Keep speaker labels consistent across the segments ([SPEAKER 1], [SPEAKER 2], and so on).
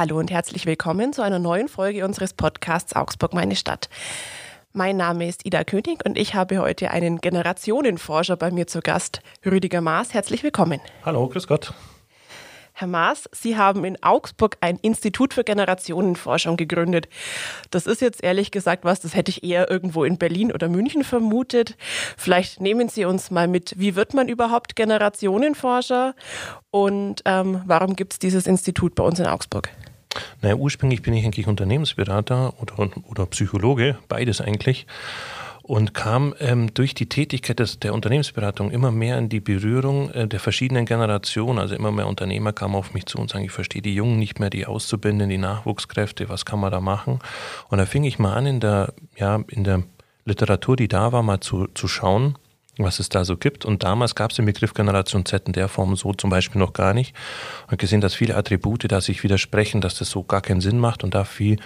[SPEAKER 1] Hallo und herzlich willkommen zu einer neuen Folge unseres Podcasts Augsburg meine Stadt. Mein Name ist Ida König und ich habe heute einen Generationenforscher bei mir zu Gast, Rüdiger Maas. Herzlich willkommen.
[SPEAKER 2] Hallo, grüß Gott.
[SPEAKER 1] Herr Maas, Sie haben in Augsburg ein Institut für Generationenforschung gegründet. Das ist jetzt ehrlich gesagt was, das hätte ich eher irgendwo in Berlin oder München vermutet. Vielleicht nehmen Sie uns mal mit, wie wird man überhaupt Generationenforscher und ähm, warum gibt es dieses Institut bei uns in Augsburg?
[SPEAKER 2] Naja, ursprünglich bin ich eigentlich Unternehmensberater oder, oder Psychologe, beides eigentlich und kam ähm, durch die Tätigkeit des, der Unternehmensberatung immer mehr in die Berührung äh, der verschiedenen Generationen. Also immer mehr Unternehmer kamen auf mich zu und sagen, ich verstehe die Jungen nicht mehr, die Auszubildenden, die Nachwuchskräfte, was kann man da machen? Und da fing ich mal an, in der, ja, in der Literatur, die da war, mal zu, zu schauen, was es da so gibt. Und damals gab es den Begriff Generation Z in der Form so zum Beispiel noch gar nicht. Und gesehen, dass viele Attribute da sich widersprechen, dass das so gar keinen Sinn macht und da viel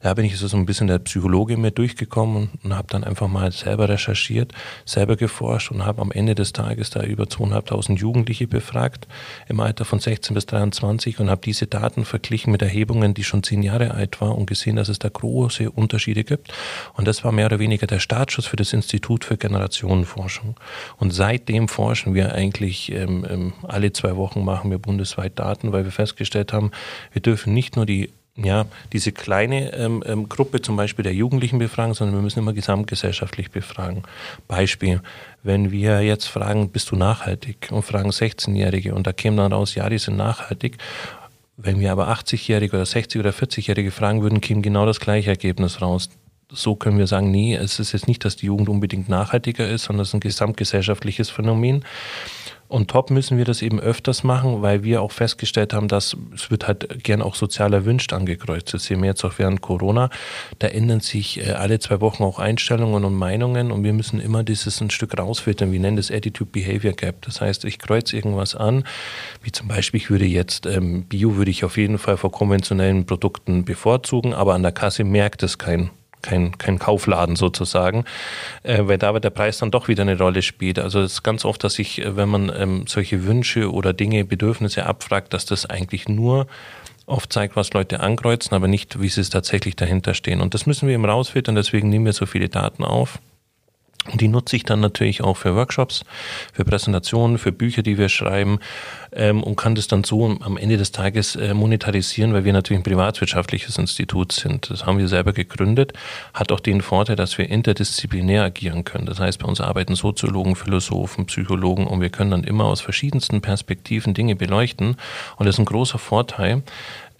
[SPEAKER 2] da bin ich so ein bisschen der Psychologe mir durchgekommen und, und habe dann einfach mal selber recherchiert, selber geforscht und habe am Ende des Tages da über 2.500 Jugendliche befragt im Alter von 16 bis 23 und habe diese Daten verglichen mit Erhebungen, die schon zehn Jahre alt waren und gesehen, dass es da große Unterschiede gibt. Und das war mehr oder weniger der Startschuss für das Institut für Generationenforschung. Und seitdem forschen wir eigentlich ähm, ähm, alle zwei Wochen machen wir bundesweit Daten, weil wir festgestellt haben, wir dürfen nicht nur die ja, diese kleine ähm, ähm, Gruppe zum Beispiel der Jugendlichen befragen, sondern wir müssen immer gesamtgesellschaftlich befragen. Beispiel, wenn wir jetzt fragen, bist du nachhaltig und fragen 16-Jährige und da käme dann raus, ja, die sind nachhaltig. Wenn wir aber 80-Jährige oder 60- oder 40-Jährige fragen würden, käme genau das gleiche Ergebnis raus. So können wir sagen, nee, es ist jetzt nicht, dass die Jugend unbedingt nachhaltiger ist, sondern es ist ein gesamtgesellschaftliches Phänomen. Und top müssen wir das eben öfters machen, weil wir auch festgestellt haben, dass es wird halt gern auch sozial erwünscht angekreuzt. Das sehen wir jetzt auch während Corona. Da ändern sich äh, alle zwei Wochen auch Einstellungen und Meinungen und wir müssen immer dieses ein Stück rausfiltern. Wir nennen das Attitude Behavior Gap. Das heißt, ich kreuze irgendwas an, wie zum Beispiel, ich würde jetzt ähm, Bio würde ich auf jeden Fall vor konventionellen Produkten bevorzugen, aber an der Kasse merkt es kein kein, kein Kaufladen sozusagen, äh, weil da der Preis dann doch wieder eine Rolle spielt. Also es ist ganz oft, dass ich, äh, wenn man ähm, solche Wünsche oder Dinge, Bedürfnisse abfragt, dass das eigentlich nur oft zeigt, was Leute ankreuzen, aber nicht, wie sie es tatsächlich dahinter stehen. Und das müssen wir eben rausfiltern, deswegen nehmen wir so viele Daten auf. Und die nutze ich dann natürlich auch für Workshops, für Präsentationen, für Bücher, die wir schreiben ähm, und kann das dann so am Ende des Tages äh, monetarisieren, weil wir natürlich ein privatwirtschaftliches Institut sind. Das haben wir selber gegründet, hat auch den Vorteil, dass wir interdisziplinär agieren können. Das heißt, bei uns arbeiten Soziologen, Philosophen, Psychologen und wir können dann immer aus verschiedensten Perspektiven Dinge beleuchten. Und das ist ein großer Vorteil,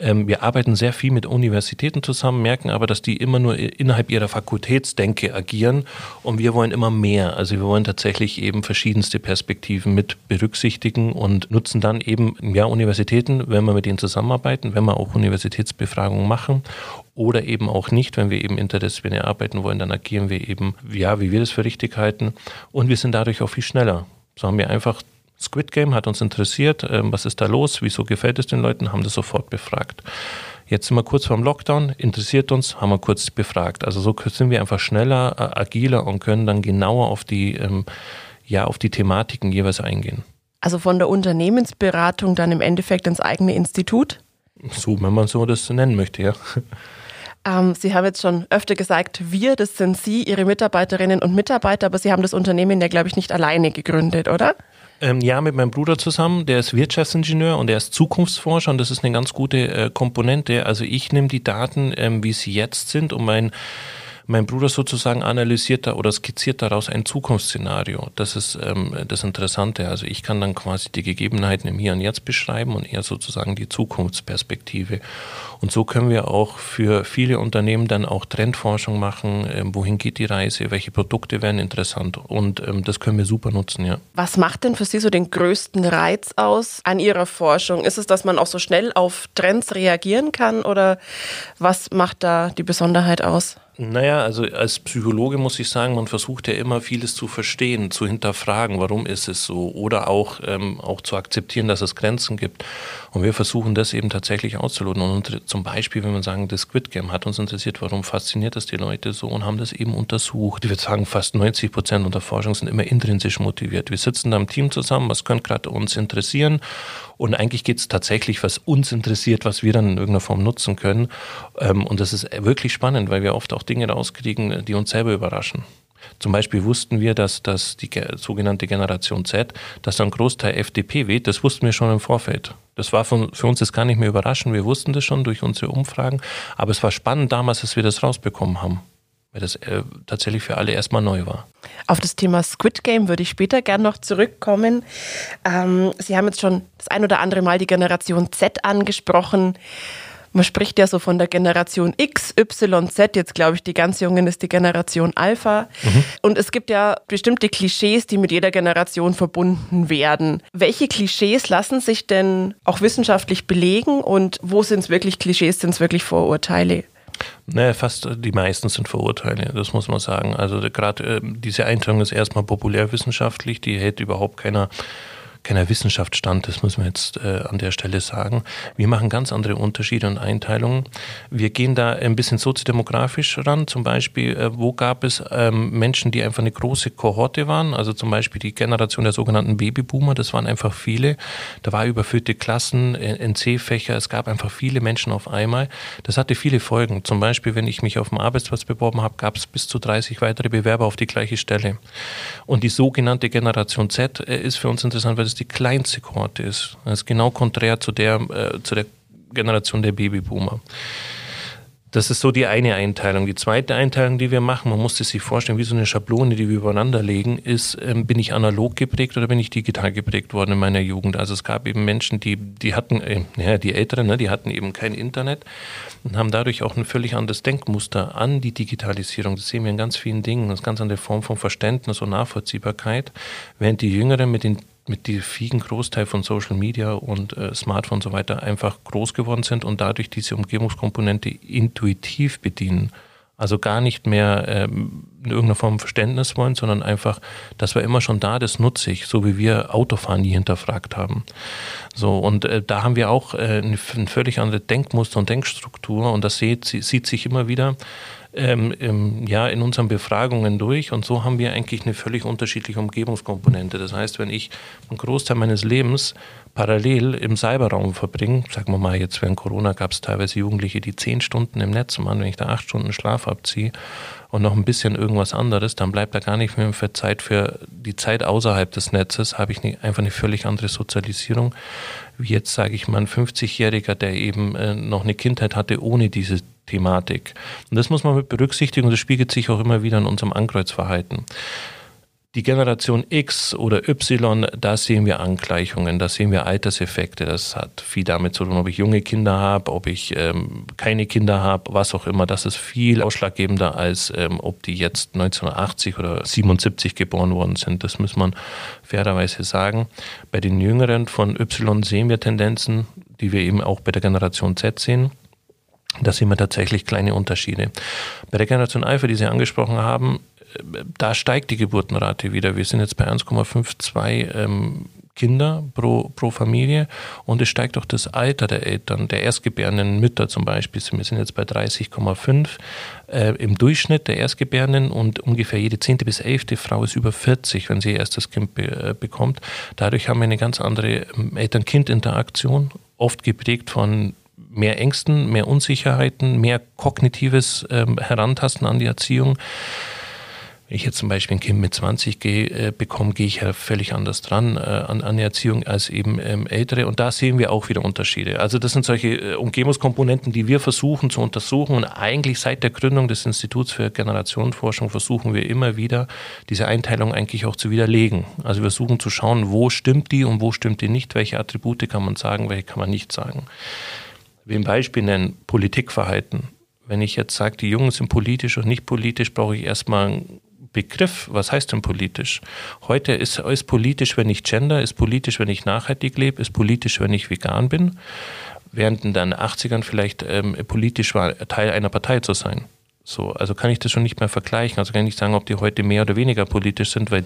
[SPEAKER 2] ähm, wir arbeiten sehr viel mit Universitäten zusammen, merken aber, dass die immer nur innerhalb ihrer Fakultätsdenke agieren und wir wollen immer mehr. Also wir wollen tatsächlich eben verschiedenste Perspektiven mit berücksichtigen und nutzen dann eben ja Universitäten, wenn wir mit denen zusammenarbeiten, wenn wir auch Universitätsbefragungen machen oder eben auch nicht, wenn wir eben interdisziplinär arbeiten wollen, dann agieren wir eben, ja, wie wir das für richtig halten und wir sind dadurch auch viel schneller. So haben wir einfach Squid Game hat uns interessiert, ähm, was ist da los, wieso gefällt es den Leuten, haben das sofort befragt. Jetzt sind wir kurz vorm Lockdown, interessiert uns, haben wir kurz befragt. Also so sind wir einfach schneller, agiler und können dann genauer auf die, ähm, ja, auf die Thematiken jeweils eingehen.
[SPEAKER 1] Also von der Unternehmensberatung dann im Endeffekt ins eigene Institut?
[SPEAKER 2] So, wenn man so das nennen möchte, ja.
[SPEAKER 1] Ähm, Sie haben jetzt schon öfter gesagt, wir, das sind Sie, Ihre Mitarbeiterinnen und Mitarbeiter, aber Sie haben das Unternehmen ja, glaube ich, nicht alleine gegründet, oder?
[SPEAKER 2] Ähm, ja, mit meinem Bruder zusammen. Der ist Wirtschaftsingenieur und er ist Zukunftsforscher und das ist eine ganz gute äh, Komponente. Also ich nehme die Daten, ähm, wie sie jetzt sind, um mein mein Bruder sozusagen analysiert da oder skizziert daraus ein Zukunftsszenario. Das ist ähm, das Interessante. Also ich kann dann quasi die Gegebenheiten im Hier und Jetzt beschreiben und er sozusagen die Zukunftsperspektive. Und so können wir auch für viele Unternehmen dann auch Trendforschung machen. Ähm, wohin geht die Reise? Welche Produkte werden interessant? Und ähm, das können wir super nutzen, ja.
[SPEAKER 1] Was macht denn für Sie so den größten Reiz aus an Ihrer Forschung? Ist es, dass man auch so schnell auf Trends reagieren kann oder was macht da die Besonderheit aus?
[SPEAKER 2] Naja, also als Psychologe muss ich sagen, man versucht ja immer vieles zu verstehen, zu hinterfragen, warum ist es so oder auch, ähm, auch zu akzeptieren, dass es Grenzen gibt. Und wir versuchen das eben tatsächlich auszuloten. Und zum Beispiel, wenn man sagen, das Squid Game hat uns interessiert, warum fasziniert das die Leute so und haben das eben untersucht. Ich würde sagen, fast 90 Prozent unserer Forschung sind immer intrinsisch motiviert. Wir sitzen da im Team zusammen, was könnte gerade uns interessieren und eigentlich geht es tatsächlich, was uns interessiert, was wir dann in irgendeiner Form nutzen können. Ähm, und das ist wirklich spannend, weil wir oft auch Dinge rauskriegen, die uns selber überraschen. Zum Beispiel wussten wir, dass, dass die sogenannte Generation Z, dass ein Großteil FDP wählt. Das wussten wir schon im Vorfeld. Das war von, für uns jetzt gar nicht mehr überraschend. Wir wussten das schon durch unsere Umfragen. Aber es war spannend damals, dass wir das rausbekommen haben weil das äh, tatsächlich für alle erstmal neu war.
[SPEAKER 1] Auf das Thema Squid Game würde ich später gern noch zurückkommen. Ähm, Sie haben jetzt schon das ein oder andere Mal die Generation Z angesprochen. Man spricht ja so von der Generation X, Y, Z. Jetzt glaube ich, die ganz Jungen ist die Generation Alpha. Mhm. Und es gibt ja bestimmte Klischees, die mit jeder Generation verbunden werden. Welche Klischees lassen sich denn auch wissenschaftlich belegen und wo sind es wirklich Klischees, sind es wirklich Vorurteile?
[SPEAKER 2] Naja, fast die meisten sind Vorurteile, das muss man sagen. Also gerade äh, diese Einteilung ist erstmal populärwissenschaftlich, die hält überhaupt keiner keiner Wissenschaft stand, das muss man jetzt äh, an der Stelle sagen. Wir machen ganz andere Unterschiede und Einteilungen. Wir gehen da ein bisschen soziodemografisch ran. Zum Beispiel, äh, wo gab es ähm, Menschen, die einfach eine große Kohorte waren? Also zum Beispiel die Generation der sogenannten Babyboomer, das waren einfach viele. Da war überfüllte Klassen, NC-Fächer, es gab einfach viele Menschen auf einmal. Das hatte viele Folgen. Zum Beispiel, wenn ich mich auf dem Arbeitsplatz beworben habe, gab es bis zu 30 weitere Bewerber auf die gleiche Stelle. Und die sogenannte Generation Z äh, ist für uns interessant, weil es die kleinste Kohorte ist. Das ist genau konträr zu der, äh, zu der Generation der Babyboomer. Das ist so die eine Einteilung. Die zweite Einteilung, die wir machen, man muss es sich vorstellen, wie so eine Schablone, die wir übereinander legen, ist, ähm, bin ich analog geprägt oder bin ich digital geprägt worden in meiner Jugend? Also es gab eben Menschen, die, die hatten, äh, ja, die Älteren, ne, die hatten eben kein Internet und haben dadurch auch ein völlig anderes Denkmuster an die Digitalisierung. Das sehen wir in ganz vielen Dingen, das ist ganz andere Form von Verständnis und Nachvollziehbarkeit, während die Jüngeren mit den mit diesem vielen Großteil von Social Media und äh, Smartphone und so weiter einfach groß geworden sind und dadurch diese Umgebungskomponente intuitiv bedienen. Also gar nicht mehr ähm, in irgendeiner Form Verständnis wollen, sondern einfach, das war immer schon da, das nutze ich, so wie wir Autofahren nie hinterfragt haben. So, und äh, da haben wir auch äh, ein völlig andere Denkmuster und Denkstruktur und das sieht, sieht sich immer wieder ähm, ähm, ja, in unseren Befragungen durch und so haben wir eigentlich eine völlig unterschiedliche Umgebungskomponente. Das heißt, wenn ich einen Großteil meines Lebens parallel im Cyberraum verbringe, sagen wir mal jetzt während Corona gab es teilweise Jugendliche, die zehn Stunden im Netz machen, wenn ich da acht Stunden Schlaf abziehe und noch ein bisschen irgendwas anderes, dann bleibt da gar nicht mehr für Zeit für die Zeit außerhalb des Netzes, habe ich einfach eine völlig andere Sozialisierung, wie jetzt sage ich mal ein 50-Jähriger, der eben äh, noch eine Kindheit hatte ohne diese Thematik. Und das muss man mit berücksichtigen und das spiegelt sich auch immer wieder in unserem Ankreuzverhalten. Die Generation X oder Y, da sehen wir Angleichungen, da sehen wir Alterseffekte. Das hat viel damit zu tun, ob ich junge Kinder habe, ob ich ähm, keine Kinder habe, was auch immer. Das ist viel ausschlaggebender, als ähm, ob die jetzt 1980 oder 77 geboren worden sind. Das muss man fairerweise sagen. Bei den Jüngeren von Y sehen wir Tendenzen, die wir eben auch bei der Generation Z sehen. Da sehen wir tatsächlich kleine Unterschiede. Bei der Generation Alpha, die Sie angesprochen haben, äh, da steigt die Geburtenrate wieder. Wir sind jetzt bei 1,52 ähm, Kinder pro, pro Familie und es steigt auch das Alter der Eltern, der erstgebärenden Mütter zum Beispiel. Wir sind jetzt bei 30,5 äh, im Durchschnitt der Erstgebärenden und ungefähr jede zehnte bis elfte Frau ist über 40, wenn sie ihr erstes Kind be äh, bekommt. Dadurch haben wir eine ganz andere ähm, Eltern-Kind-Interaktion, oft geprägt von mehr Ängsten, mehr Unsicherheiten, mehr kognitives ähm, Herantasten an die Erziehung. Wenn ich jetzt zum Beispiel ein Kind mit 20 gehe, äh, bekomme, gehe ich ja völlig anders dran äh, an, an die Erziehung als eben ähm, Ältere. Und da sehen wir auch wieder Unterschiede. Also das sind solche äh, Umgebungskomponenten, die wir versuchen zu untersuchen. Und eigentlich seit der Gründung des Instituts für Generationenforschung versuchen wir immer wieder, diese Einteilung eigentlich auch zu widerlegen. Also wir versuchen zu schauen, wo stimmt die und wo stimmt die nicht, welche Attribute kann man sagen, welche kann man nicht sagen will ein Beispiel nennen, Politikverhalten. Wenn ich jetzt sage, die Jungen sind politisch und nicht politisch, brauche ich erstmal einen Begriff. Was heißt denn politisch? Heute ist es politisch, wenn ich gender, ist politisch, wenn ich nachhaltig lebe, ist politisch, wenn ich vegan bin. Während in den 80ern vielleicht ähm, politisch war, Teil einer Partei zu sein. So, also kann ich das schon nicht mehr vergleichen. Also kann ich nicht sagen, ob die heute mehr oder weniger politisch sind, weil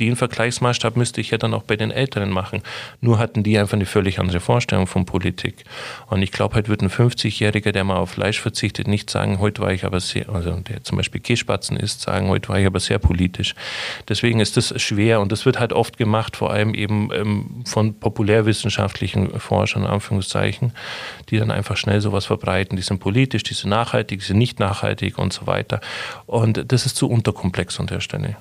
[SPEAKER 2] den Vergleichsmaßstab müsste ich ja dann auch bei den Älteren machen. Nur hatten die einfach eine völlig andere Vorstellung von Politik. Und ich glaube, heute wird ein 50-Jähriger, der mal auf Fleisch verzichtet, nicht sagen, heute war ich aber sehr, also der zum Beispiel Käsespatzen isst, sagen, heute war ich aber sehr politisch. Deswegen ist das schwer und das wird halt oft gemacht, vor allem eben ähm, von populärwissenschaftlichen Forschern, Anführungszeichen, die dann einfach schnell sowas verbreiten. Die sind politisch, die sind nachhaltig, die sind nicht nachhaltig und so weiter. Und das ist zu unterkomplex an der Stelle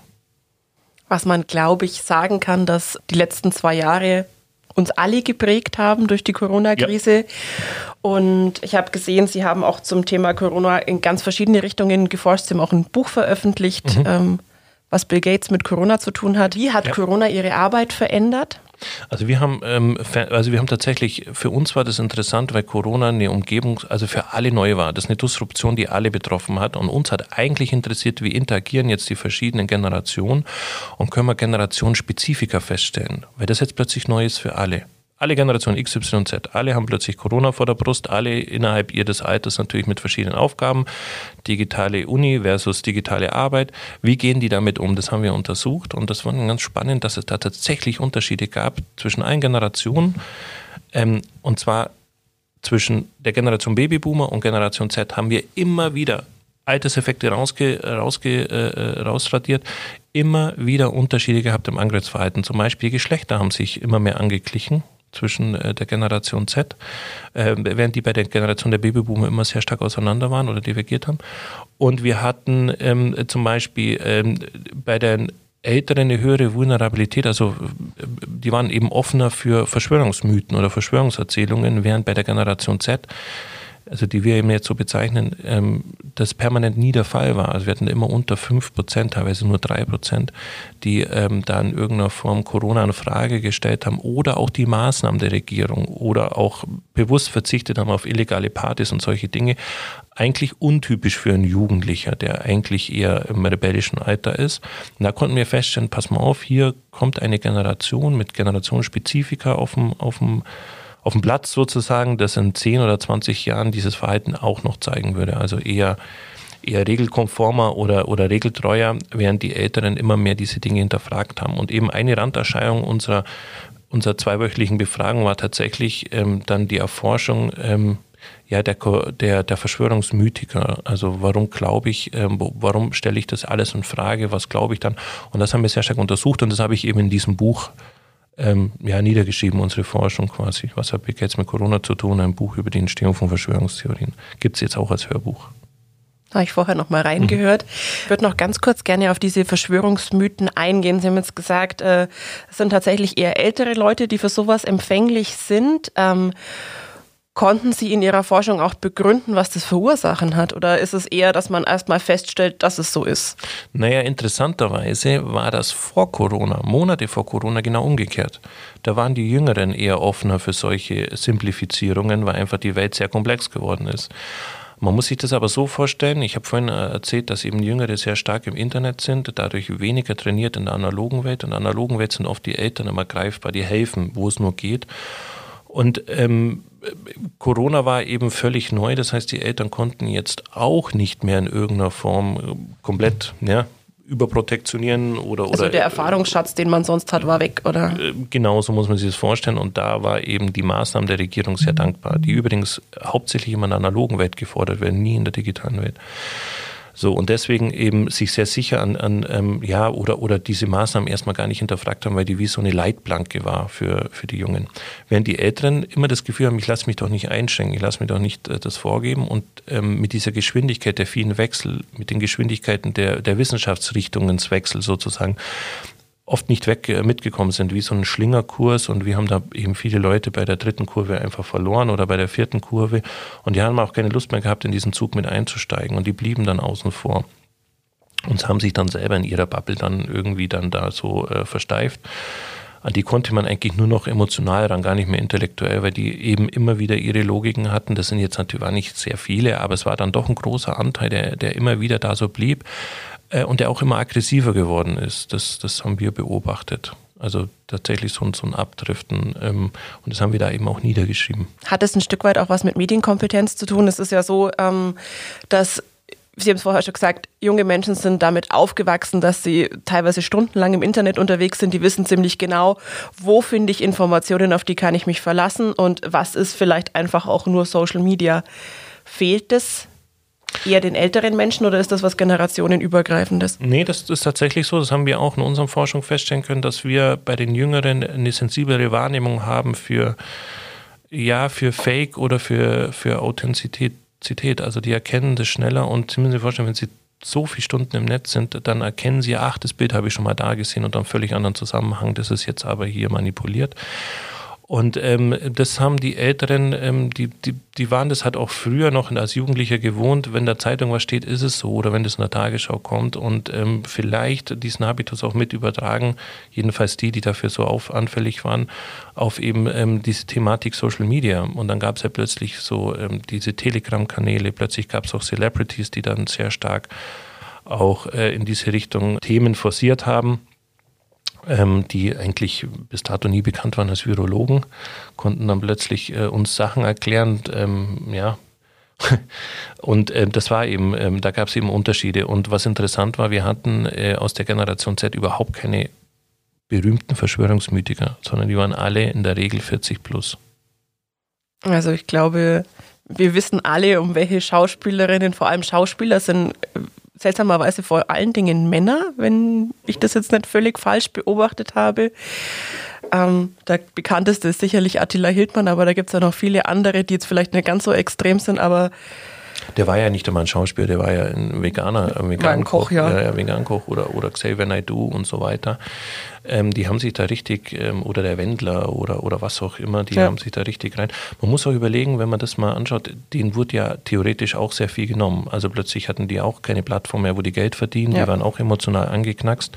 [SPEAKER 1] was man, glaube ich, sagen kann, dass die letzten zwei Jahre uns alle geprägt haben durch die Corona-Krise. Ja. Und ich habe gesehen, Sie haben auch zum Thema Corona in ganz verschiedene Richtungen geforscht. Sie haben auch ein Buch veröffentlicht, mhm. ähm, was Bill Gates mit Corona zu tun hat. Wie hat ja. Corona Ihre Arbeit verändert?
[SPEAKER 2] Also wir haben, ähm, also wir haben tatsächlich, für uns war das interessant, weil Corona eine Umgebung, also für alle neu war. Das ist eine Disruption, die alle betroffen hat. Und uns hat eigentlich interessiert, wie interagieren jetzt die verschiedenen Generationen und können wir Generationenspezifika feststellen, weil das jetzt plötzlich neu ist für alle alle Generationen X, Y, Z, alle haben plötzlich Corona vor der Brust, alle innerhalb ihres Alters natürlich mit verschiedenen Aufgaben. Digitale Uni versus digitale Arbeit. Wie gehen die damit um? Das haben wir untersucht und das war ganz spannend, dass es da tatsächlich Unterschiede gab zwischen allen Generationen. Ähm, und zwar zwischen der Generation Babyboomer und Generation Z haben wir immer wieder Alterseffekte rausge, rausge, äh, rausradiert, immer wieder Unterschiede gehabt im Angriffsverhalten. Zum Beispiel Geschlechter haben sich immer mehr angeglichen zwischen äh, der Generation Z, äh, während die bei der Generation der Babyboomer immer sehr stark auseinander waren oder divergiert haben. Und wir hatten ähm, zum Beispiel ähm, bei den Älteren eine höhere Vulnerabilität, also äh, die waren eben offener für Verschwörungsmythen oder Verschwörungserzählungen, während bei der Generation Z also die wir eben jetzt so bezeichnen, ähm, das permanent nie der Fall war. Also wir hatten immer unter 5 Prozent, teilweise nur 3 Prozent, die ähm, da in irgendeiner Form Corona in Frage gestellt haben oder auch die Maßnahmen der Regierung oder auch bewusst verzichtet haben auf illegale Partys und solche Dinge. Eigentlich untypisch für einen Jugendlicher, der eigentlich eher im rebellischen Alter ist. Und da konnten wir feststellen, pass mal auf, hier kommt eine Generation mit Generationsspezifika auf dem, auf dem auf dem Platz sozusagen, das in 10 oder 20 Jahren dieses Verhalten auch noch zeigen würde. Also eher, eher regelkonformer oder, oder regeltreuer, während die Älteren immer mehr diese Dinge hinterfragt haben. Und eben eine Randerscheinung unserer, unserer zweiwöchentlichen Befragung war tatsächlich ähm, dann die Erforschung ähm, ja, der, der, der Verschwörungsmythiker. Also warum glaube ich, ähm, warum stelle ich das alles in Frage, was glaube ich dann? Und das haben wir sehr stark untersucht und das habe ich eben in diesem Buch ähm, ja, niedergeschrieben, unsere Forschung quasi. Was hat jetzt mit Corona zu tun? Ein Buch über die Entstehung von Verschwörungstheorien. Gibt es jetzt auch als Hörbuch.
[SPEAKER 1] Habe ich vorher noch mal reingehört. Mhm. Ich würde noch ganz kurz gerne auf diese Verschwörungsmythen eingehen. Sie haben jetzt gesagt, äh, es sind tatsächlich eher ältere Leute, die für sowas empfänglich sind. Ähm, Konnten Sie in Ihrer Forschung auch begründen, was das für Ursachen hat? Oder ist es eher, dass man erstmal feststellt, dass es so ist?
[SPEAKER 2] Naja, interessanterweise war das vor Corona, Monate vor Corona genau umgekehrt. Da waren die Jüngeren eher offener für solche Simplifizierungen, weil einfach die Welt sehr komplex geworden ist. Man muss sich das aber so vorstellen, ich habe vorhin äh, erzählt, dass eben Jüngere sehr stark im Internet sind, dadurch weniger trainiert in der analogen Welt. In der analogen Welt sind oft die Eltern immer greifbar, die helfen, wo es nur geht. Und ähm, Corona war eben völlig neu, das heißt, die Eltern konnten jetzt auch nicht mehr in irgendeiner Form äh, komplett ja, überprotektionieren oder
[SPEAKER 1] also
[SPEAKER 2] oder
[SPEAKER 1] der Erfahrungsschatz, den man sonst hat, war weg, oder?
[SPEAKER 2] Äh, genau, so muss man sich das vorstellen. Und da war eben die Maßnahmen der Regierung sehr dankbar, die übrigens hauptsächlich immer in der analogen Welt gefordert werden, nie in der digitalen Welt. So, und deswegen eben sich sehr sicher an, an ähm, ja, oder, oder diese Maßnahmen erstmal gar nicht hinterfragt haben, weil die wie so eine Leitplanke war für, für die Jungen. Während die Älteren immer das Gefühl haben, ich lasse mich doch nicht einschränken, ich lasse mir doch nicht äh, das vorgeben und ähm, mit dieser Geschwindigkeit der vielen Wechsel, mit den Geschwindigkeiten der, der Wissenschaftsrichtungswechsel sozusagen, oft nicht weg äh, mitgekommen sind, wie so ein Schlingerkurs. Und wir haben da eben viele Leute bei der dritten Kurve einfach verloren oder bei der vierten Kurve. Und die haben auch keine Lust mehr gehabt, in diesen Zug mit einzusteigen. Und die blieben dann außen vor. Und haben sich dann selber in ihrer Bubble dann irgendwie dann da so äh, versteift. An die konnte man eigentlich nur noch emotional ran, gar nicht mehr intellektuell, weil die eben immer wieder ihre Logiken hatten. Das sind jetzt natürlich nicht sehr viele, aber es war dann doch ein großer Anteil, der, der immer wieder da so blieb äh, und der auch immer aggressiver geworden ist. Das, das haben wir beobachtet. Also tatsächlich so, so ein Abdriften. Ähm, und das haben wir da eben auch niedergeschrieben.
[SPEAKER 1] Hat es ein Stück weit auch was mit Medienkompetenz zu tun? Es ist ja so, ähm, dass Sie haben es vorher schon gesagt, junge Menschen sind damit aufgewachsen, dass sie teilweise stundenlang im Internet unterwegs sind. Die wissen ziemlich genau, wo finde ich Informationen, auf die kann ich mich verlassen und was ist vielleicht einfach auch nur Social Media. Fehlt es eher den älteren Menschen oder ist das was generationenübergreifendes?
[SPEAKER 2] Nee, das ist tatsächlich so. Das haben wir auch in unserer Forschung feststellen können, dass wir bei den Jüngeren eine sensiblere Wahrnehmung haben für, ja, für Fake oder für, für Authentizität. Also die erkennen das schneller und Sie müssen sich vorstellen, wenn Sie so viele Stunden im Netz sind, dann erkennen Sie, ach, das Bild habe ich schon mal da gesehen und dann völlig anderen Zusammenhang, das ist jetzt aber hier manipuliert. Und ähm, das haben die Älteren, ähm, die, die, die waren das halt auch früher noch als Jugendlicher gewohnt, wenn der Zeitung was steht, ist es so, oder wenn das in der Tagesschau kommt und ähm, vielleicht diesen Habitus auch mit übertragen, jedenfalls die, die dafür so auf, anfällig waren, auf eben ähm, diese Thematik Social Media. Und dann gab es ja plötzlich so ähm, diese Telegram-Kanäle, plötzlich gab es auch Celebrities, die dann sehr stark auch äh, in diese Richtung Themen forciert haben ähm, die eigentlich bis dato nie bekannt waren als Virologen, konnten dann plötzlich äh, uns Sachen erklären, ähm, ja. Und äh, das war eben, ähm, da gab es eben Unterschiede. Und was interessant war, wir hatten äh, aus der Generation Z überhaupt keine berühmten Verschwörungsmythiker, sondern die waren alle in der Regel 40 plus.
[SPEAKER 1] Also ich glaube, wir wissen alle, um welche Schauspielerinnen, vor allem Schauspieler sind seltsamerweise vor allen Dingen Männer, wenn ich das jetzt nicht völlig falsch beobachtet habe. Ähm, der bekannteste ist sicherlich Attila Hildmann, aber da gibt es ja noch viele andere, die jetzt vielleicht nicht ganz so extrem sind, aber
[SPEAKER 2] der war ja nicht einmal ein Schauspieler, der war ja ein Veganer, ein
[SPEAKER 1] Vegankoch, ja.
[SPEAKER 2] ja, ja Vegankoch oder, oder Xavier Naidoo und so weiter. Ähm, die haben sich da richtig, ähm, oder der Wendler oder, oder was auch immer, die ja. haben sich da richtig rein. Man muss auch überlegen, wenn man das mal anschaut, denen wurde ja theoretisch auch sehr viel genommen. Also plötzlich hatten die auch keine Plattform mehr, wo die Geld verdienen, ja. die waren auch emotional angeknackst.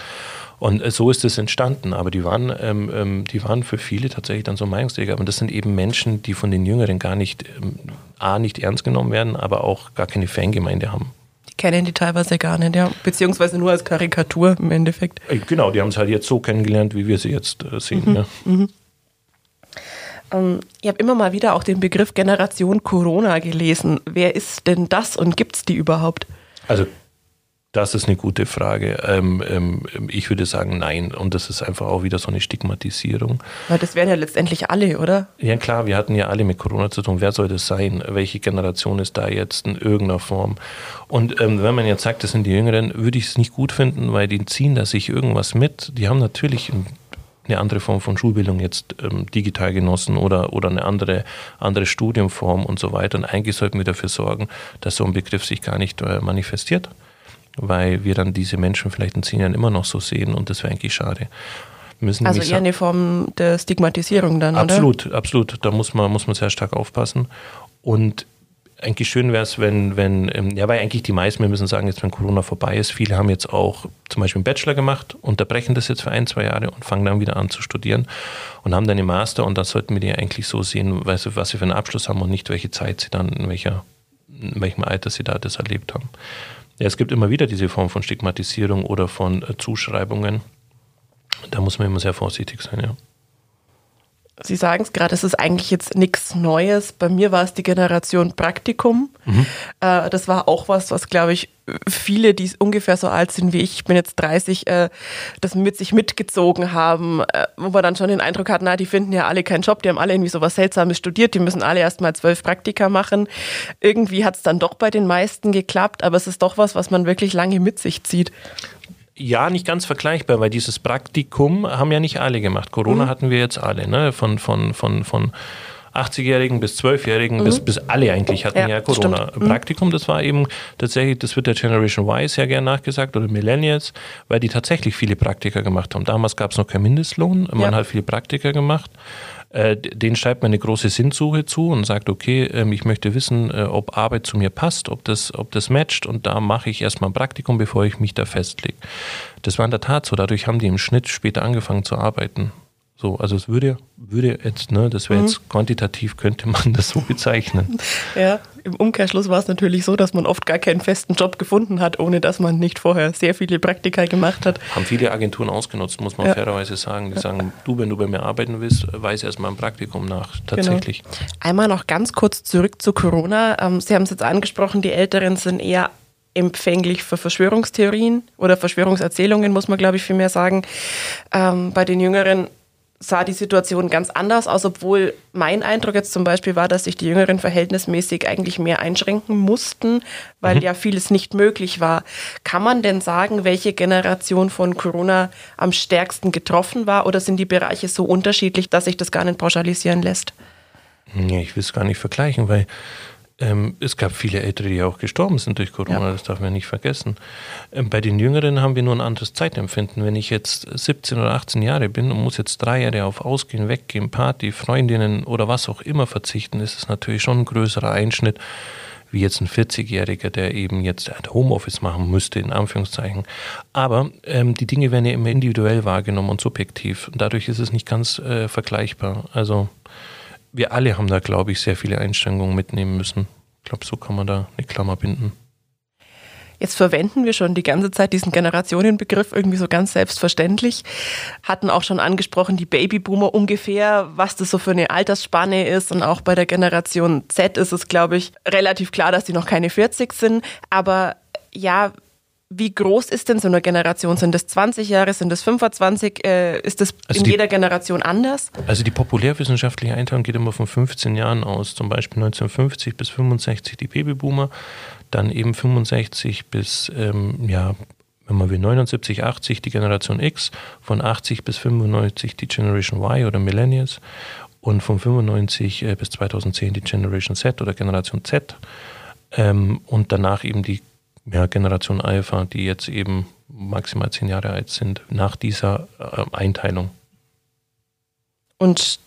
[SPEAKER 2] Und äh, so ist es entstanden. Aber die waren, ähm, ähm, die waren für viele tatsächlich dann so Meinungsträger. Und das sind eben Menschen, die von den Jüngeren gar nicht, ähm, A, nicht ernst genommen werden, aber auch gar keine Fangemeinde haben.
[SPEAKER 1] Die kennen die teilweise gar nicht, ja. Beziehungsweise nur als Karikatur im Endeffekt.
[SPEAKER 2] Äh, genau, die haben es halt jetzt so kennengelernt, wie wir sie jetzt äh, sehen. Mhm. Ja. Mhm.
[SPEAKER 1] Ähm, ich habe immer mal wieder auch den Begriff Generation Corona gelesen. Wer ist denn das und gibt es die überhaupt?
[SPEAKER 2] Also das ist eine gute Frage. Ähm, ähm, ich würde sagen, nein. Und das ist einfach auch wieder so eine Stigmatisierung.
[SPEAKER 1] Weil das wären ja letztendlich alle, oder?
[SPEAKER 2] Ja, klar, wir hatten ja alle mit Corona zu tun. Wer soll das sein? Welche Generation ist da jetzt in irgendeiner Form? Und ähm, wenn man jetzt sagt, das sind die Jüngeren, würde ich es nicht gut finden, weil die ziehen da sich irgendwas mit. Die haben natürlich eine andere Form von Schulbildung jetzt ähm, digital genossen oder, oder eine andere, andere Studiumform und so weiter. Und eigentlich sollten wir dafür sorgen, dass so ein Begriff sich gar nicht äh, manifestiert weil wir dann diese Menschen vielleicht in zehn Jahren immer noch so sehen und das wäre eigentlich schade.
[SPEAKER 1] Müssen also eher eine Form der Stigmatisierung dann,
[SPEAKER 2] absolut, oder? Absolut, absolut. Da muss man, muss man sehr stark aufpassen. Und eigentlich schön wäre es, wenn, wenn, ähm, ja, weil eigentlich die meisten, wir müssen sagen, jetzt wenn Corona vorbei ist, viele haben jetzt auch zum Beispiel einen Bachelor gemacht, unterbrechen das jetzt für ein, zwei Jahre und fangen dann wieder an zu studieren und haben dann einen Master und da sollten wir die eigentlich so sehen, weißt du, was sie für einen Abschluss haben und nicht welche Zeit sie dann, in welcher, in welchem Alter sie da das erlebt haben. Ja, es gibt immer wieder diese Form von Stigmatisierung oder von äh, Zuschreibungen. Da muss man immer sehr vorsichtig sein, ja.
[SPEAKER 1] Sie sagen es gerade, es ist eigentlich jetzt nichts Neues. Bei mir war es die Generation Praktikum. Mhm. Äh, das war auch was, was, glaube ich, viele, die ungefähr so alt sind wie ich, ich bin jetzt 30, äh, das mit sich mitgezogen haben, äh, wo man dann schon den Eindruck hat, na, die finden ja alle keinen Job, die haben alle irgendwie so was Seltsames studiert, die müssen alle erst mal zwölf Praktika machen. Irgendwie hat es dann doch bei den meisten geklappt, aber es ist doch was, was man wirklich lange mit sich zieht
[SPEAKER 2] ja, nicht ganz vergleichbar, weil dieses Praktikum haben ja nicht alle gemacht. Corona mhm. hatten wir jetzt alle, ne? Von, von, von, von 80-Jährigen bis 12-Jährigen mhm. bis, bis alle eigentlich hatten ja, ja Corona-Praktikum. Mhm. Das war eben tatsächlich, das wird der Generation Y sehr gern nachgesagt oder Millennials, weil die tatsächlich viele Praktika gemacht haben. Damals gab es noch keinen Mindestlohn, man ja. hat viele Praktika gemacht. Äh, den schreibt man eine große Sinnsuche zu und sagt, okay, ähm, ich möchte wissen, äh, ob Arbeit zu mir passt, ob das, ob das matcht und da mache ich erstmal ein Praktikum, bevor ich mich da festlege. Das war in der Tat so. Dadurch haben die im Schnitt später angefangen zu arbeiten. So, also es würde, würde jetzt, ne, das wäre mhm. jetzt quantitativ, könnte man das so bezeichnen.
[SPEAKER 1] Ja, im Umkehrschluss war es natürlich so, dass man oft gar keinen festen Job gefunden hat, ohne dass man nicht vorher sehr viele Praktika gemacht hat.
[SPEAKER 2] Haben viele Agenturen ausgenutzt, muss man ja. fairerweise sagen. Die ja. sagen, du, wenn du bei mir arbeiten willst, weise erstmal ein Praktikum nach, tatsächlich.
[SPEAKER 1] Genau. Einmal noch ganz kurz zurück zu Corona. Ähm, Sie haben es jetzt angesprochen, die Älteren sind eher empfänglich für Verschwörungstheorien oder Verschwörungserzählungen, muss man, glaube ich, viel mehr sagen. Ähm, bei den Jüngeren sah die Situation ganz anders aus, obwohl mein Eindruck jetzt zum Beispiel war, dass sich die Jüngeren verhältnismäßig eigentlich mehr einschränken mussten, weil mhm. ja vieles nicht möglich war. Kann man denn sagen, welche Generation von Corona am stärksten getroffen war oder sind die Bereiche so unterschiedlich, dass sich das gar nicht pauschalisieren lässt?
[SPEAKER 2] Nee, ich will es gar nicht vergleichen, weil ähm, es gab viele Ältere, die auch gestorben sind durch Corona, ja. das darf man nicht vergessen. Ähm, bei den Jüngeren haben wir nur ein anderes Zeitempfinden. Wenn ich jetzt 17 oder 18 Jahre bin und muss jetzt drei Jahre auf Ausgehen, Weggehen, Party, Freundinnen oder was auch immer verzichten, ist es natürlich schon ein größerer Einschnitt wie jetzt ein 40-Jähriger, der eben jetzt Homeoffice machen müsste, in Anführungszeichen. Aber ähm, die Dinge werden ja immer individuell wahrgenommen und subjektiv. Und dadurch ist es nicht ganz äh, vergleichbar. Also wir alle haben da, glaube ich, sehr viele Einschränkungen mitnehmen müssen. Ich glaube, so kann man da eine Klammer binden.
[SPEAKER 1] Jetzt verwenden wir schon die ganze Zeit diesen Generationenbegriff irgendwie so ganz selbstverständlich. Hatten auch schon angesprochen, die Babyboomer ungefähr, was das so für eine Altersspanne ist. Und auch bei der Generation Z ist es, glaube ich, relativ klar, dass die noch keine 40 sind. Aber ja, wie groß ist denn so eine Generation? Sind das 20 Jahre, sind das 25? Äh, ist das also in die, jeder Generation anders?
[SPEAKER 2] Also die populärwissenschaftliche Einteilung geht immer von 15 Jahren aus, zum Beispiel 1950 bis 65 die Babyboomer, dann eben 65 bis, ähm, ja, wenn man will, 79, 80 die Generation X, von 80 bis 95 die Generation Y oder Millennials und von 95 äh, bis 2010 die Generation Z oder Generation Z. Ähm, und danach eben die ja, Generation Alpha, die jetzt eben maximal zehn Jahre alt sind, nach dieser äh, Einteilung.
[SPEAKER 1] Und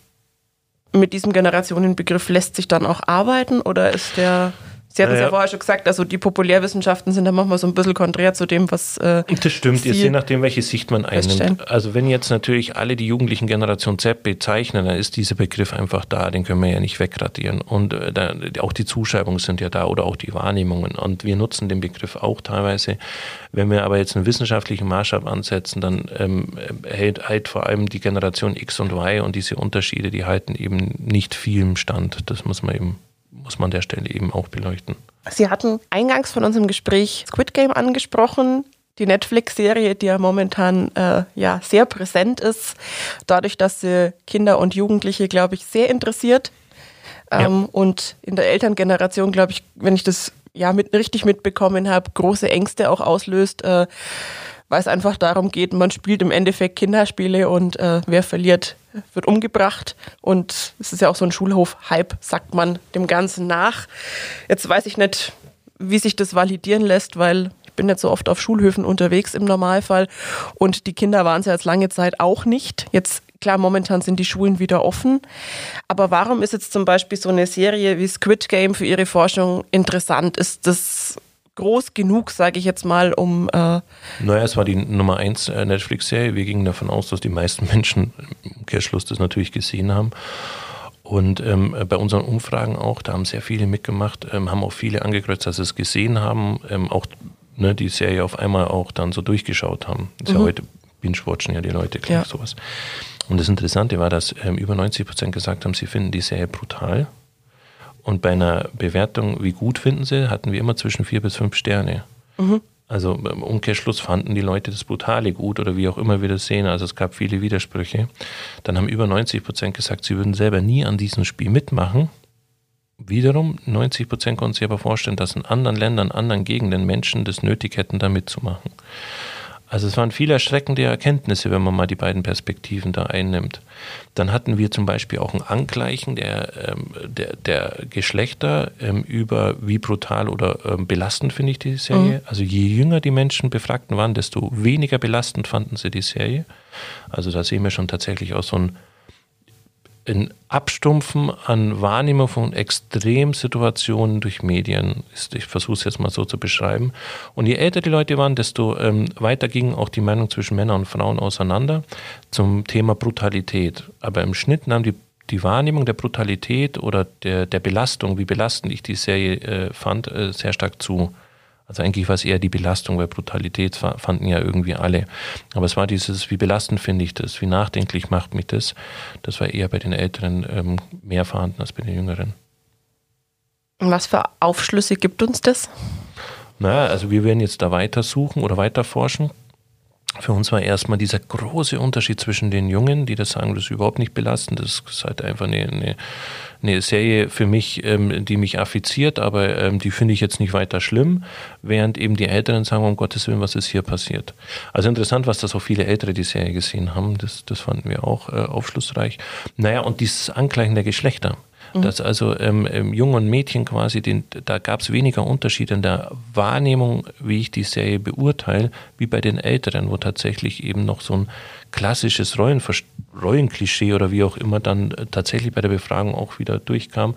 [SPEAKER 1] mit diesem Generationenbegriff lässt sich dann auch arbeiten oder ist der Sie hatten es ja, ja, vorher schon gesagt, also die Populärwissenschaften sind dann manchmal so ein bisschen konträr zu dem, was. Äh,
[SPEAKER 2] das stimmt, je nachdem, welche Sicht man einnimmt. Also, wenn jetzt natürlich alle die jugendlichen Generation Z bezeichnen, dann ist dieser Begriff einfach da, den können wir ja nicht wegradieren. Und äh, da, auch die Zuschreibungen sind ja da oder auch die Wahrnehmungen. Und wir nutzen den Begriff auch teilweise. Wenn wir aber jetzt einen wissenschaftlichen Maßstab ansetzen, dann ähm, hält halt vor allem die Generation X und Y und diese Unterschiede, die halten eben nicht viel im Stand. Das muss man eben muss man an der Stelle eben auch beleuchten.
[SPEAKER 1] Sie hatten eingangs von unserem Gespräch Squid Game angesprochen, die Netflix-Serie, die ja momentan äh, ja sehr präsent ist, dadurch, dass sie Kinder und Jugendliche, glaube ich, sehr interessiert. Ähm, ja. Und in der Elterngeneration, glaube ich, wenn ich das ja mit, richtig mitbekommen habe, große Ängste auch auslöst. Äh, weil es einfach darum geht, man spielt im Endeffekt Kinderspiele und äh, wer verliert, wird umgebracht. Und es ist ja auch so ein Schulhof-Hype, sagt man dem Ganzen nach. Jetzt weiß ich nicht, wie sich das validieren lässt, weil ich bin nicht so oft auf Schulhöfen unterwegs im Normalfall. Und die Kinder waren es ja jetzt lange Zeit auch nicht. Jetzt Klar, momentan sind die Schulen wieder offen. Aber warum ist jetzt zum Beispiel so eine Serie wie Squid Game für Ihre Forschung interessant? Ist das groß genug, sage ich jetzt mal, um. Äh
[SPEAKER 2] naja, es war die Nummer 1 äh, Netflix-Serie. Wir gingen davon aus, dass die meisten Menschen im Umkehrschluss das natürlich gesehen haben. Und ähm, bei unseren Umfragen auch, da haben sehr viele mitgemacht, ähm, haben auch viele angekreuzt, dass sie es gesehen haben, ähm, auch ne, die Serie auf einmal auch dann so durchgeschaut haben. Das ist mhm. ja heute binge-watchen ja die Leute, klar, ja. sowas. Und das Interessante war, dass ähm, über 90 Prozent gesagt haben, sie finden die Serie brutal. Und bei einer Bewertung, wie gut finden sie, hatten wir immer zwischen vier bis fünf Sterne. Mhm. Also im Umkehrschluss fanden die Leute das Brutale gut oder wie auch immer wir das sehen. Also es gab viele Widersprüche. Dann haben über 90 Prozent gesagt, sie würden selber nie an diesem Spiel mitmachen. Wiederum 90 Prozent konnten sich aber vorstellen, dass in anderen Ländern, anderen Gegenden Menschen das nötig hätten, da mitzumachen. Also es waren viele erschreckende Erkenntnisse, wenn man mal die beiden Perspektiven da einnimmt. Dann hatten wir zum Beispiel auch ein Angleichen der, ähm, der, der Geschlechter ähm, über wie brutal oder ähm, belastend finde ich die Serie. Mhm. Also je jünger die Menschen Befragten waren, desto weniger belastend fanden sie die Serie. Also da sehen wir schon tatsächlich auch so ein ein Abstumpfen an Wahrnehmung von Extremsituationen durch Medien ich versuche es jetzt mal so zu beschreiben. Und je älter die Leute waren, desto ähm, weiter ging auch die Meinung zwischen Männern und Frauen auseinander zum Thema Brutalität. Aber im Schnitt nahm die, die Wahrnehmung der Brutalität oder der, der Belastung, wie belastend ich die Serie äh, fand, äh, sehr stark zu. Also eigentlich war es eher die Belastung, weil Brutalität fanden ja irgendwie alle. Aber es war dieses, wie belastend finde ich das, wie nachdenklich macht mich das. Das war eher bei den Älteren ähm, mehr vorhanden als bei den Jüngeren.
[SPEAKER 1] Und was für Aufschlüsse gibt uns das?
[SPEAKER 2] Naja, also wir werden jetzt da weiter suchen oder weiter forschen. Für uns war erstmal dieser große Unterschied zwischen den Jungen, die das sagen, das ist überhaupt nicht belastend, das ist halt einfach eine, eine, eine Serie für mich, ähm, die mich affiziert, aber ähm, die finde ich jetzt nicht weiter schlimm, während eben die Älteren sagen, um Gottes Willen, was ist hier passiert. Also interessant, was da so viele Ältere die Serie gesehen haben, das, das fanden wir auch äh, aufschlussreich. Naja, und dieses Angleichen der Geschlechter. Mhm. Dass also ähm, ähm, Jungen und Mädchen quasi, den, da gab es weniger Unterschiede in der Wahrnehmung, wie ich die Serie beurteile, wie bei den Älteren, wo tatsächlich eben noch so ein klassisches Rollenklischee oder wie auch immer dann äh, tatsächlich bei der Befragung auch wieder durchkam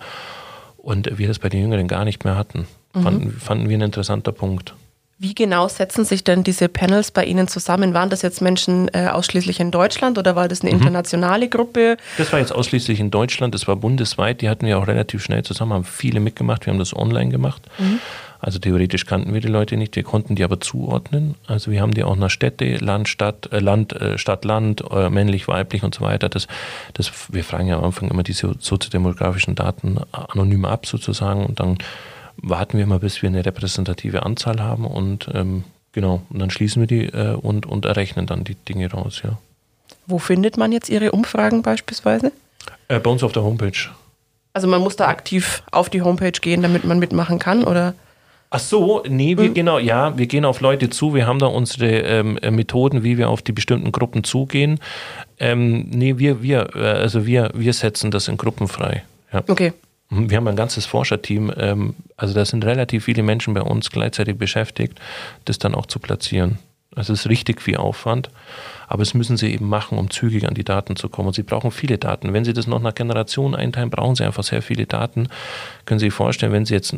[SPEAKER 2] und wir das bei den Jüngeren gar nicht mehr hatten. Mhm. Fanden, fanden wir ein interessanter Punkt.
[SPEAKER 1] Wie genau setzen sich denn diese Panels bei Ihnen zusammen? Waren das jetzt Menschen äh, ausschließlich in Deutschland oder war das eine mhm. internationale Gruppe?
[SPEAKER 2] Das war jetzt ausschließlich in Deutschland, das war bundesweit. Die hatten wir auch relativ schnell zusammen, haben viele mitgemacht. Wir haben das online gemacht. Mhm. Also theoretisch kannten wir die Leute nicht, wir konnten die aber zuordnen. Also wir haben die auch nach Städte, Land, Stadt, äh, Land, äh, Stadt, Land, äh, männlich, weiblich und so weiter. Das, das, wir fragen ja am Anfang immer diese soziodemografischen Daten anonym ab sozusagen und dann warten wir mal, bis wir eine repräsentative Anzahl haben und ähm, genau, und dann schließen wir die äh, und, und errechnen dann die Dinge raus, ja.
[SPEAKER 1] Wo findet man jetzt Ihre Umfragen beispielsweise?
[SPEAKER 2] Äh, bei uns auf der Homepage.
[SPEAKER 1] Also man muss da aktiv auf die Homepage gehen, damit man mitmachen kann, oder?
[SPEAKER 2] Ach so, nee, wir mhm. genau, ja, wir gehen auf Leute zu. Wir haben da unsere ähm, äh, Methoden, wie wir auf die bestimmten Gruppen zugehen. Ähm, nee, wir, wir, äh, also wir, wir setzen das in Gruppen frei.
[SPEAKER 1] Ja. Okay.
[SPEAKER 2] Wir haben ein ganzes Forscherteam, ähm, also da sind relativ viele Menschen bei uns gleichzeitig beschäftigt, das dann auch zu platzieren. Also es ist richtig viel Aufwand, aber es müssen sie eben machen, um zügig an die Daten zu kommen. Und sie brauchen viele Daten. Wenn sie das noch nach Generation einteilen, brauchen sie einfach sehr viele Daten. Können Sie sich vorstellen, wenn Sie jetzt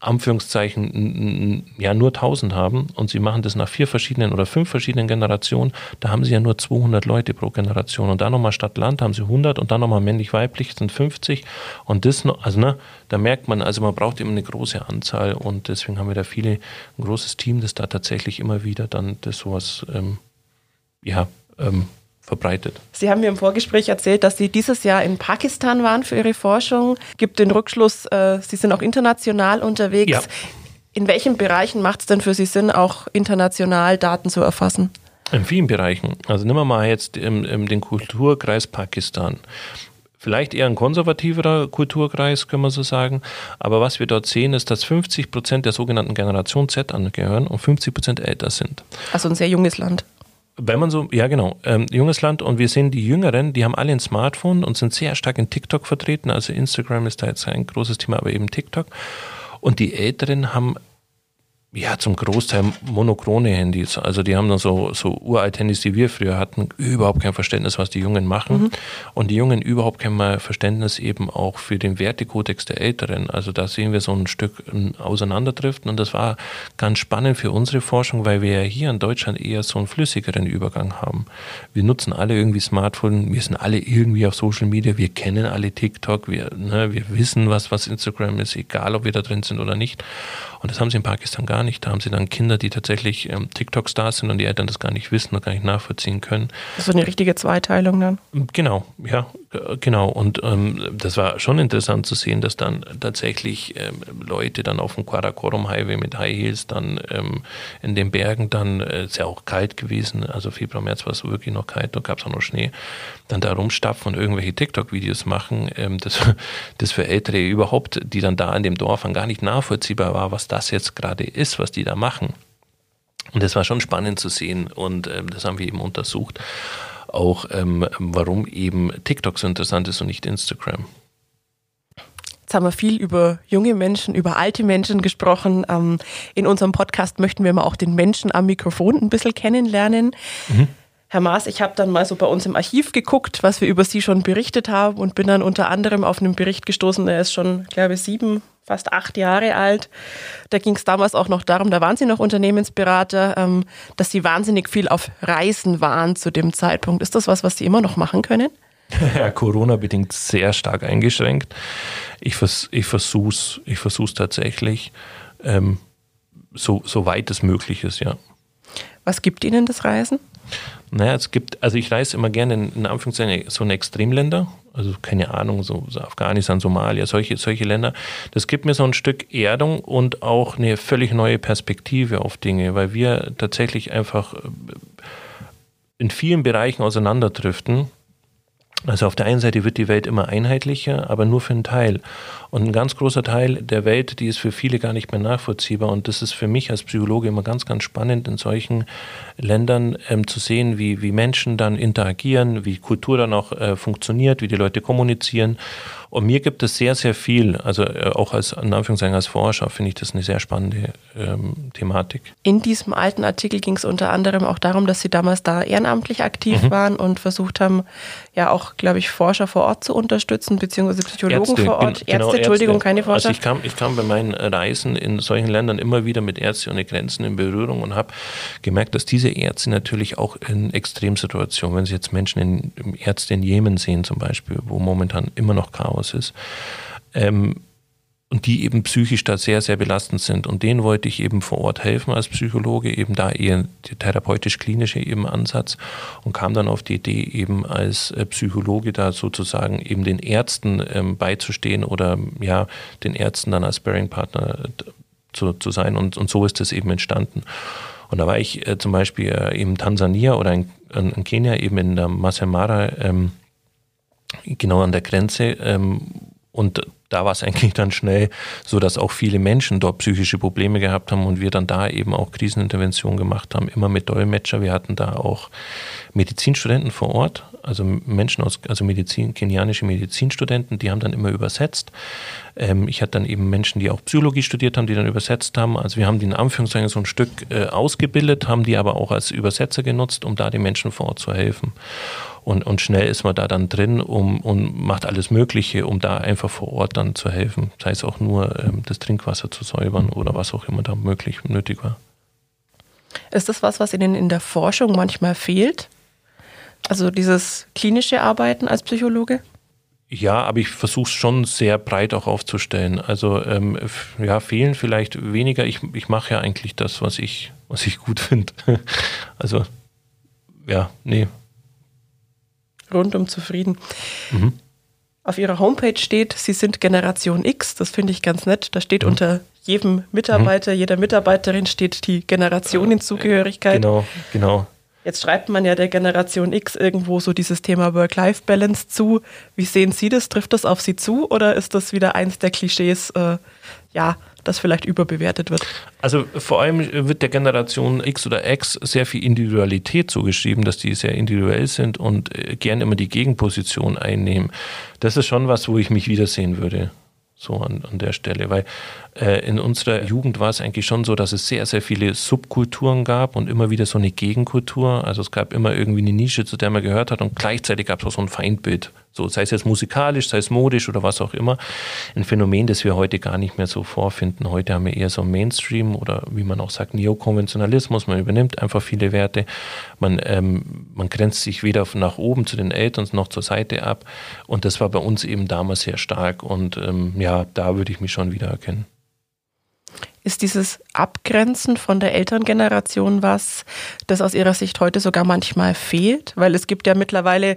[SPEAKER 2] Anführungszeichen ja nur 1000 haben und sie machen das nach vier verschiedenen oder fünf verschiedenen Generationen, da haben sie ja nur 200 Leute pro Generation und dann nochmal statt Land haben sie 100 und dann nochmal männlich-weiblich sind 50 und das also ne, da merkt man, also man braucht eben eine große Anzahl und deswegen haben wir da viele, ein großes Team, das da tatsächlich immer wieder dann das sowas, ähm, ja, ähm, verbreitet.
[SPEAKER 1] Sie haben mir im Vorgespräch erzählt, dass Sie dieses Jahr in Pakistan waren für Ihre Forschung. Gibt den Rückschluss, äh, Sie sind auch international unterwegs. Ja. In welchen Bereichen macht es denn für Sie Sinn, auch international Daten zu erfassen?
[SPEAKER 2] In vielen Bereichen. Also nehmen wir mal jetzt im, im, den Kulturkreis Pakistan. Vielleicht eher ein konservativerer Kulturkreis, können wir so sagen. Aber was wir dort sehen, ist, dass 50 Prozent der sogenannten Generation Z angehören und 50 Prozent älter sind.
[SPEAKER 1] Also ein sehr junges Land.
[SPEAKER 2] Wenn man so, ja genau, ähm, junges Land und wir sehen die Jüngeren, die haben alle ein Smartphone und sind sehr stark in TikTok vertreten. Also Instagram ist da jetzt ein großes Thema, aber eben TikTok. Und die Älteren haben ja, zum Großteil monochrone Handys. Also die haben dann so, so uralt Handys, die wir früher hatten, überhaupt kein Verständnis, was die Jungen machen. Mhm. Und die Jungen überhaupt kein Verständnis eben auch für den Wertekodex der Älteren. Also da sehen wir so ein Stück auseinanderdriften. Und das war ganz spannend für unsere Forschung, weil wir ja hier in Deutschland eher so einen flüssigeren Übergang haben. Wir nutzen alle irgendwie Smartphone, wir sind alle irgendwie auf Social Media, wir kennen alle TikTok, wir, ne, wir wissen, was, was Instagram ist, egal ob wir da drin sind oder nicht. Und das haben sie in Pakistan gar nicht. Da haben sie dann Kinder, die tatsächlich ähm, TikTok-Stars sind und die Eltern das gar nicht wissen und gar nicht nachvollziehen können.
[SPEAKER 1] Das ist eine richtige Zweiteilung dann?
[SPEAKER 2] Genau, ja, genau. Und ähm, das war schon interessant zu sehen, dass dann tatsächlich ähm, Leute dann auf dem Karakorum Highway mit High Heels dann ähm, in den Bergen dann, äh, ist ja auch kalt gewesen, also Februar, März war es wirklich noch kalt, da gab es auch noch Schnee, dann da rumstapfen und irgendwelche TikTok-Videos machen, ähm, das, das für Ältere überhaupt, die dann da in dem Dorf gar nicht nachvollziehbar war, was das jetzt gerade ist, was die da machen. Und das war schon spannend zu sehen und äh, das haben wir eben untersucht. Auch ähm, warum eben TikTok so interessant ist und nicht Instagram.
[SPEAKER 1] Jetzt haben wir viel über junge Menschen, über alte Menschen gesprochen. Ähm, in unserem Podcast möchten wir mal auch den Menschen am Mikrofon ein bisschen kennenlernen. Mhm. Herr Maas, ich habe dann mal so bei uns im Archiv geguckt, was wir über Sie schon berichtet haben und bin dann unter anderem auf einen Bericht gestoßen, der ist schon, glaube ich, sieben, fast acht Jahre alt. Da ging es damals auch noch darum, da waren Sie noch Unternehmensberater, ähm, dass Sie wahnsinnig viel auf Reisen waren zu dem Zeitpunkt. Ist das was, was Sie immer noch machen können?
[SPEAKER 2] Ja, Corona-bedingt sehr stark eingeschränkt. Ich, vers ich versuche es ich versuch's tatsächlich, ähm, so, so weit es möglich ist, ja.
[SPEAKER 1] Was gibt Ihnen das Reisen?
[SPEAKER 2] Naja, es gibt, also ich reise immer gerne in, in Anführungszeichen so in Extremländer, also keine Ahnung, so, so, Afghanistan, Somalia, solche, solche Länder. Das gibt mir so ein Stück Erdung und auch eine völlig neue Perspektive auf Dinge, weil wir tatsächlich einfach äh, in vielen Bereichen auseinanderdriften also auf der einen Seite wird die Welt immer einheitlicher, aber nur für einen Teil. Und ein ganz großer Teil der Welt, die ist für viele gar nicht mehr nachvollziehbar. Und das ist für mich als Psychologe immer ganz, ganz spannend, in solchen Ländern ähm, zu sehen, wie, wie Menschen dann interagieren, wie Kultur dann auch äh, funktioniert, wie die Leute kommunizieren. Und mir gibt es sehr, sehr viel, also äh, auch als, in Anführungszeichen als Forscher, finde ich das eine sehr spannende ähm, Thematik.
[SPEAKER 1] In diesem alten Artikel ging es unter anderem auch darum, dass Sie damals da ehrenamtlich aktiv mhm. waren und versucht haben, ja auch, glaube ich, Forscher vor Ort zu unterstützen, beziehungsweise Psychologen Ärzte, vor Ort.
[SPEAKER 2] Genau, Ärzte, Entschuldigung, Ärzte. keine Forscher. Also ich kam, ich kam bei meinen Reisen in solchen Ländern immer wieder mit Ärzte ohne Grenzen in Berührung und habe gemerkt, dass diese Ärzte natürlich auch in Extremsituationen, wenn Sie jetzt Menschen in Ärzte in Jemen sehen zum Beispiel, wo momentan immer noch Chaos ist. Ähm, und die eben psychisch da sehr, sehr belastend sind. Und denen wollte ich eben vor Ort helfen als Psychologe, eben da eher der therapeutisch-klinische eben Ansatz und kam dann auf die Idee, eben als äh, Psychologe da sozusagen eben den Ärzten ähm, beizustehen oder ja, den Ärzten dann als Sparing-Partner äh, zu, zu sein. Und, und so ist das eben entstanden. Und da war ich äh, zum Beispiel äh, in Tansania oder in, in, Kenia eben in der Masai ähm, genau an der Grenze. Ähm, und da war es eigentlich dann schnell so, dass auch viele Menschen dort psychische Probleme gehabt haben und wir dann da eben auch Krisenintervention gemacht haben, immer mit Dolmetscher. Wir hatten da auch Medizinstudenten vor Ort, also Menschen aus, also Medizin, kenianische Medizinstudenten, die haben dann immer übersetzt. Ähm, ich hatte dann eben Menschen, die auch Psychologie studiert haben, die dann übersetzt haben. Also wir haben die in Anführungszeichen so ein Stück äh, ausgebildet, haben die aber auch als Übersetzer genutzt, um da den Menschen vor Ort zu helfen. Und, und schnell ist man da dann drin um, und macht alles Mögliche, um da einfach vor Ort dann zu helfen. Sei es auch nur ähm, das Trinkwasser zu säubern oder was auch immer da möglich nötig war.
[SPEAKER 1] Ist das was, was Ihnen in der Forschung manchmal fehlt? Also dieses klinische Arbeiten als Psychologe?
[SPEAKER 2] Ja, aber ich versuche es schon sehr breit auch aufzustellen. Also ähm, ja, fehlen vielleicht weniger. Ich, ich mache ja eigentlich das, was ich, was ich gut finde. also ja, nee,
[SPEAKER 1] rundum zufrieden. Mhm. Auf ihrer Homepage steht, sie sind Generation X. Das finde ich ganz nett. Da steht mhm. unter jedem Mitarbeiter, mhm. jeder Mitarbeiterin steht die Generationenzugehörigkeit.
[SPEAKER 2] Genau, genau.
[SPEAKER 1] Jetzt schreibt man ja der Generation X irgendwo so dieses Thema Work-Life-Balance zu. Wie sehen Sie das? Trifft das auf Sie zu oder ist das wieder eins der Klischees, äh, ja, das vielleicht überbewertet wird?
[SPEAKER 2] Also vor allem wird der Generation X oder X sehr viel Individualität zugeschrieben, dass die sehr individuell sind und äh, gern immer die Gegenposition einnehmen. Das ist schon was, wo ich mich wiedersehen würde so an, an der Stelle, weil äh, in unserer Jugend war es eigentlich schon so, dass es sehr, sehr viele Subkulturen gab und immer wieder so eine Gegenkultur. Also es gab immer irgendwie eine Nische, zu der man gehört hat und gleichzeitig gab es auch so ein Feindbild so, sei es jetzt musikalisch, sei es modisch oder was auch immer. Ein Phänomen, das wir heute gar nicht mehr so vorfinden. Heute haben wir eher so Mainstream oder wie man auch sagt, Neokonventionalismus. Man übernimmt einfach viele Werte. Man, ähm, man grenzt sich weder nach oben zu den Eltern noch zur Seite ab. Und das war bei uns eben damals sehr stark. Und ähm, ja, da würde ich mich schon wiedererkennen.
[SPEAKER 1] Ist dieses Abgrenzen von der Elterngeneration was, das aus Ihrer Sicht heute sogar manchmal fehlt? Weil es gibt ja mittlerweile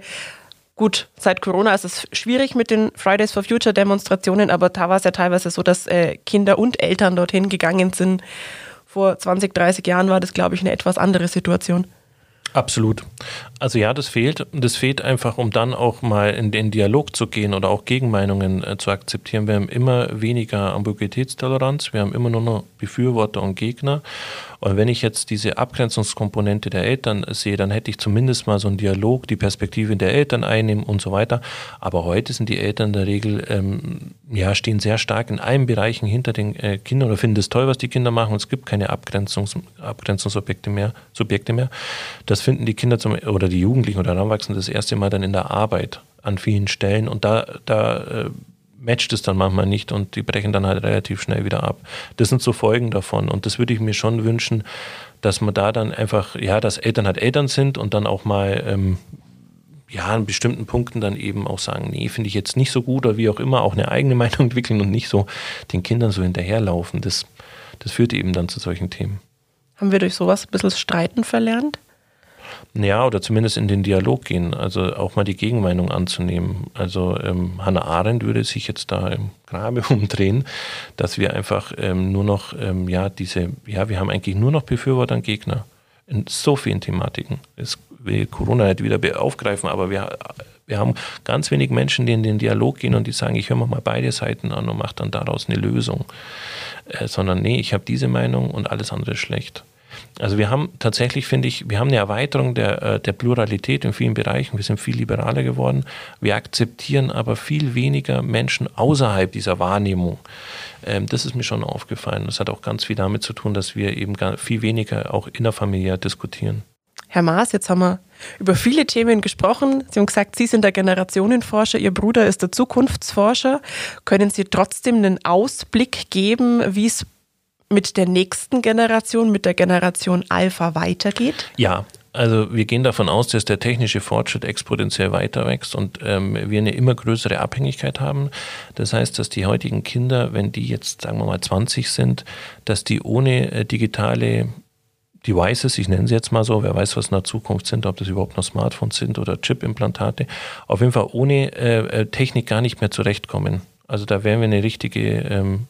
[SPEAKER 1] Gut, seit Corona ist es schwierig mit den Fridays for Future Demonstrationen, aber da war es ja teilweise so, dass äh, Kinder und Eltern dorthin gegangen sind. Vor 20, 30 Jahren war das, glaube ich, eine etwas andere Situation.
[SPEAKER 2] Absolut. Also ja, das fehlt. Das fehlt einfach, um dann auch mal in den Dialog zu gehen oder auch Gegenmeinungen äh, zu akzeptieren. Wir haben immer weniger Ambiguitätstoleranz, wir haben immer nur noch Befürworter und Gegner. Und wenn ich jetzt diese Abgrenzungskomponente der Eltern sehe, dann hätte ich zumindest mal so einen Dialog, die Perspektive der Eltern einnehmen und so weiter. Aber heute sind die Eltern in der Regel, ähm, ja, stehen sehr stark in allen Bereichen hinter den äh, Kindern oder finden es toll, was die Kinder machen. Und es gibt keine Abgrenzungs Abgrenzungsobjekte mehr, Subjekte mehr. Das finden die Kinder zum, oder die Jugendlichen oder Heranwachsenden das erste Mal dann in der Arbeit an vielen Stellen. Und da, da äh, matcht es dann manchmal nicht und die brechen dann halt relativ schnell wieder ab. Das sind so Folgen davon und das würde ich mir schon wünschen, dass man da dann einfach, ja, dass Eltern halt Eltern sind und dann auch mal, ähm, ja, an bestimmten Punkten dann eben auch sagen, nee, finde ich jetzt nicht so gut oder wie auch immer, auch eine eigene Meinung entwickeln und nicht so den Kindern so hinterherlaufen. Das, das führt eben dann zu solchen Themen.
[SPEAKER 1] Haben wir durch sowas ein bisschen Streiten verlernt?
[SPEAKER 2] Ja, oder zumindest in den Dialog gehen, also auch mal die Gegenmeinung anzunehmen. Also ähm, Hannah Arendt würde sich jetzt da im Grabe umdrehen, dass wir einfach ähm, nur noch, ähm, ja, diese, ja, wir haben eigentlich nur noch Befürworter und Gegner in so vielen Thematiken. Es will Corona nicht wieder aufgreifen, aber wir, wir haben ganz wenig Menschen, die in den Dialog gehen und die sagen, ich höre mal beide Seiten an und mache dann daraus eine Lösung. Äh, sondern nee, ich habe diese Meinung und alles andere ist schlecht. Also wir haben tatsächlich, finde ich, wir haben eine Erweiterung der, äh, der Pluralität in vielen Bereichen. Wir sind viel liberaler geworden. Wir akzeptieren aber viel weniger Menschen außerhalb dieser Wahrnehmung. Ähm, das ist mir schon aufgefallen. Das hat auch ganz viel damit zu tun, dass wir eben viel weniger auch innerfamiliär diskutieren.
[SPEAKER 1] Herr Maas, jetzt haben wir über viele Themen gesprochen. Sie haben gesagt, Sie sind der Generationenforscher, Ihr Bruder ist der Zukunftsforscher. Können Sie trotzdem einen Ausblick geben, wie es mit der nächsten Generation, mit der Generation Alpha weitergeht?
[SPEAKER 2] Ja, also wir gehen davon aus, dass der technische Fortschritt exponentiell weiter wächst und ähm, wir eine immer größere Abhängigkeit haben. Das heißt, dass die heutigen Kinder, wenn die jetzt, sagen wir mal, 20 sind, dass die ohne äh, digitale Devices, ich nenne sie jetzt mal so, wer weiß, was in der Zukunft sind, ob das überhaupt noch Smartphones sind oder Chip-Implantate, auf jeden Fall ohne äh, äh Technik gar nicht mehr zurechtkommen. Also da wären wir eine richtige ähm,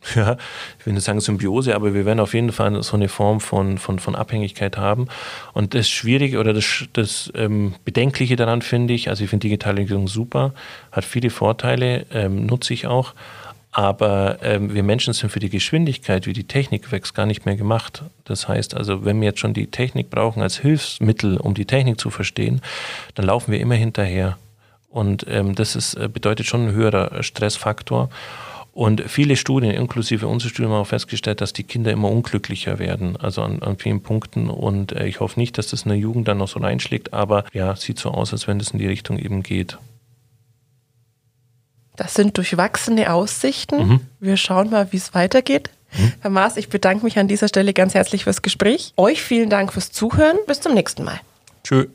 [SPEAKER 2] ja, ich will nicht sagen Symbiose, aber wir werden auf jeden Fall so eine Form von, von, von Abhängigkeit haben. Und das Schwierige oder das, das ähm, Bedenkliche daran finde ich, also ich finde Digitalisierung super, hat viele Vorteile, ähm, nutze ich auch. Aber ähm, wir Menschen sind für die Geschwindigkeit, wie die Technik wächst, gar nicht mehr gemacht. Das heißt also, wenn wir jetzt schon die Technik brauchen als Hilfsmittel, um die Technik zu verstehen, dann laufen wir immer hinterher. Und ähm, das ist, äh, bedeutet schon ein höherer Stressfaktor. Und viele Studien, inklusive unserer Studien, haben auch festgestellt, dass die Kinder immer unglücklicher werden, also an, an vielen Punkten. Und äh, ich hoffe nicht, dass das in der Jugend dann noch so reinschlägt, aber ja, sieht so aus, als wenn das in die Richtung eben geht.
[SPEAKER 1] Das sind durchwachsene Aussichten. Mhm. Wir schauen mal, wie es weitergeht. Mhm. Herr Maas, ich bedanke mich an dieser Stelle ganz herzlich fürs Gespräch. Euch vielen Dank fürs Zuhören. Bis zum nächsten Mal.
[SPEAKER 2] Tschüss.